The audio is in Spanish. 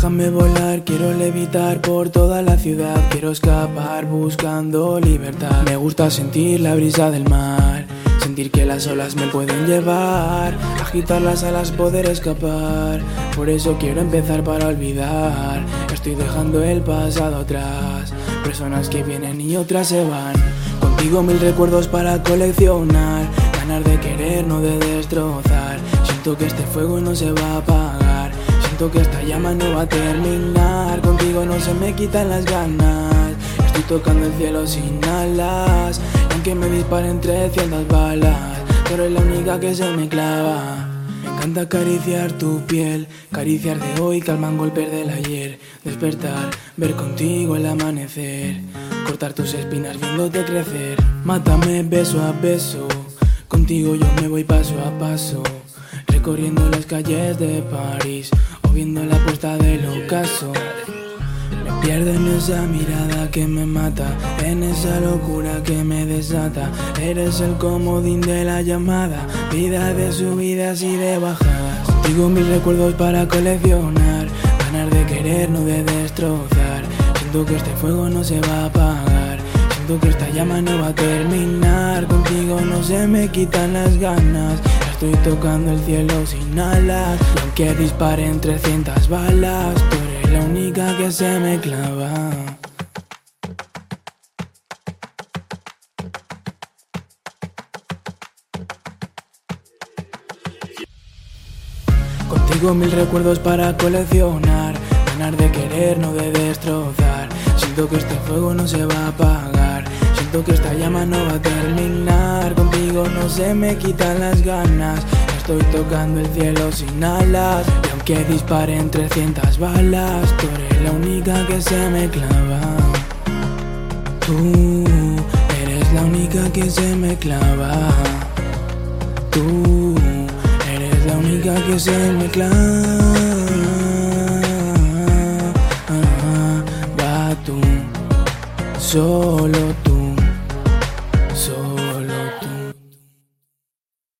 Déjame volar, quiero levitar por toda la ciudad. Quiero escapar buscando libertad. Me gusta sentir la brisa del mar. Sentir que las olas me pueden llevar, agitar las alas, poder escapar. Por eso quiero empezar para olvidar. Estoy dejando el pasado atrás. Personas que vienen y otras se van. Contigo mil recuerdos para coleccionar. Ganar de querer, no de destrozar. Siento que este fuego no se va a apagar. Que esta llama no va a terminar. Contigo no se me quitan las ganas. Estoy tocando el cielo sin alas. Y aunque me disparen 300 balas, tú eres la única que se me clava. Me encanta acariciar tu piel, cariciar de hoy, calman golpes del ayer. Despertar, ver contigo el amanecer, cortar tus espinas viéndote crecer. Mátame beso a beso, contigo yo me voy paso a paso. Recorriendo las calles de París viendo la puerta del ocaso. Me pierdo en esa mirada que me mata, en esa locura que me desata. Eres el comodín de la llamada, vida de subidas y de bajadas. Contigo mis recuerdos para coleccionar, ganar de querer, no de destrozar. Siento que este fuego no se va a apagar, siento que esta llama no va a terminar. Contigo no se me quitan las ganas. Estoy tocando el cielo sin alas Y aunque disparen 300 balas Tú eres la única que se me clava. Contigo mil recuerdos para coleccionar Ganar de querer, no de destrozar. Siento que este fuego no se va a apagar Siento que esta llama no va a terminar. Contigo no se me quitan las ganas. Estoy tocando el cielo sin alas. Y aunque disparen 300 balas Tú eres la única que se me clava. Tú eres la única que se me clava. Tú eres la única que se me clava. Solo tú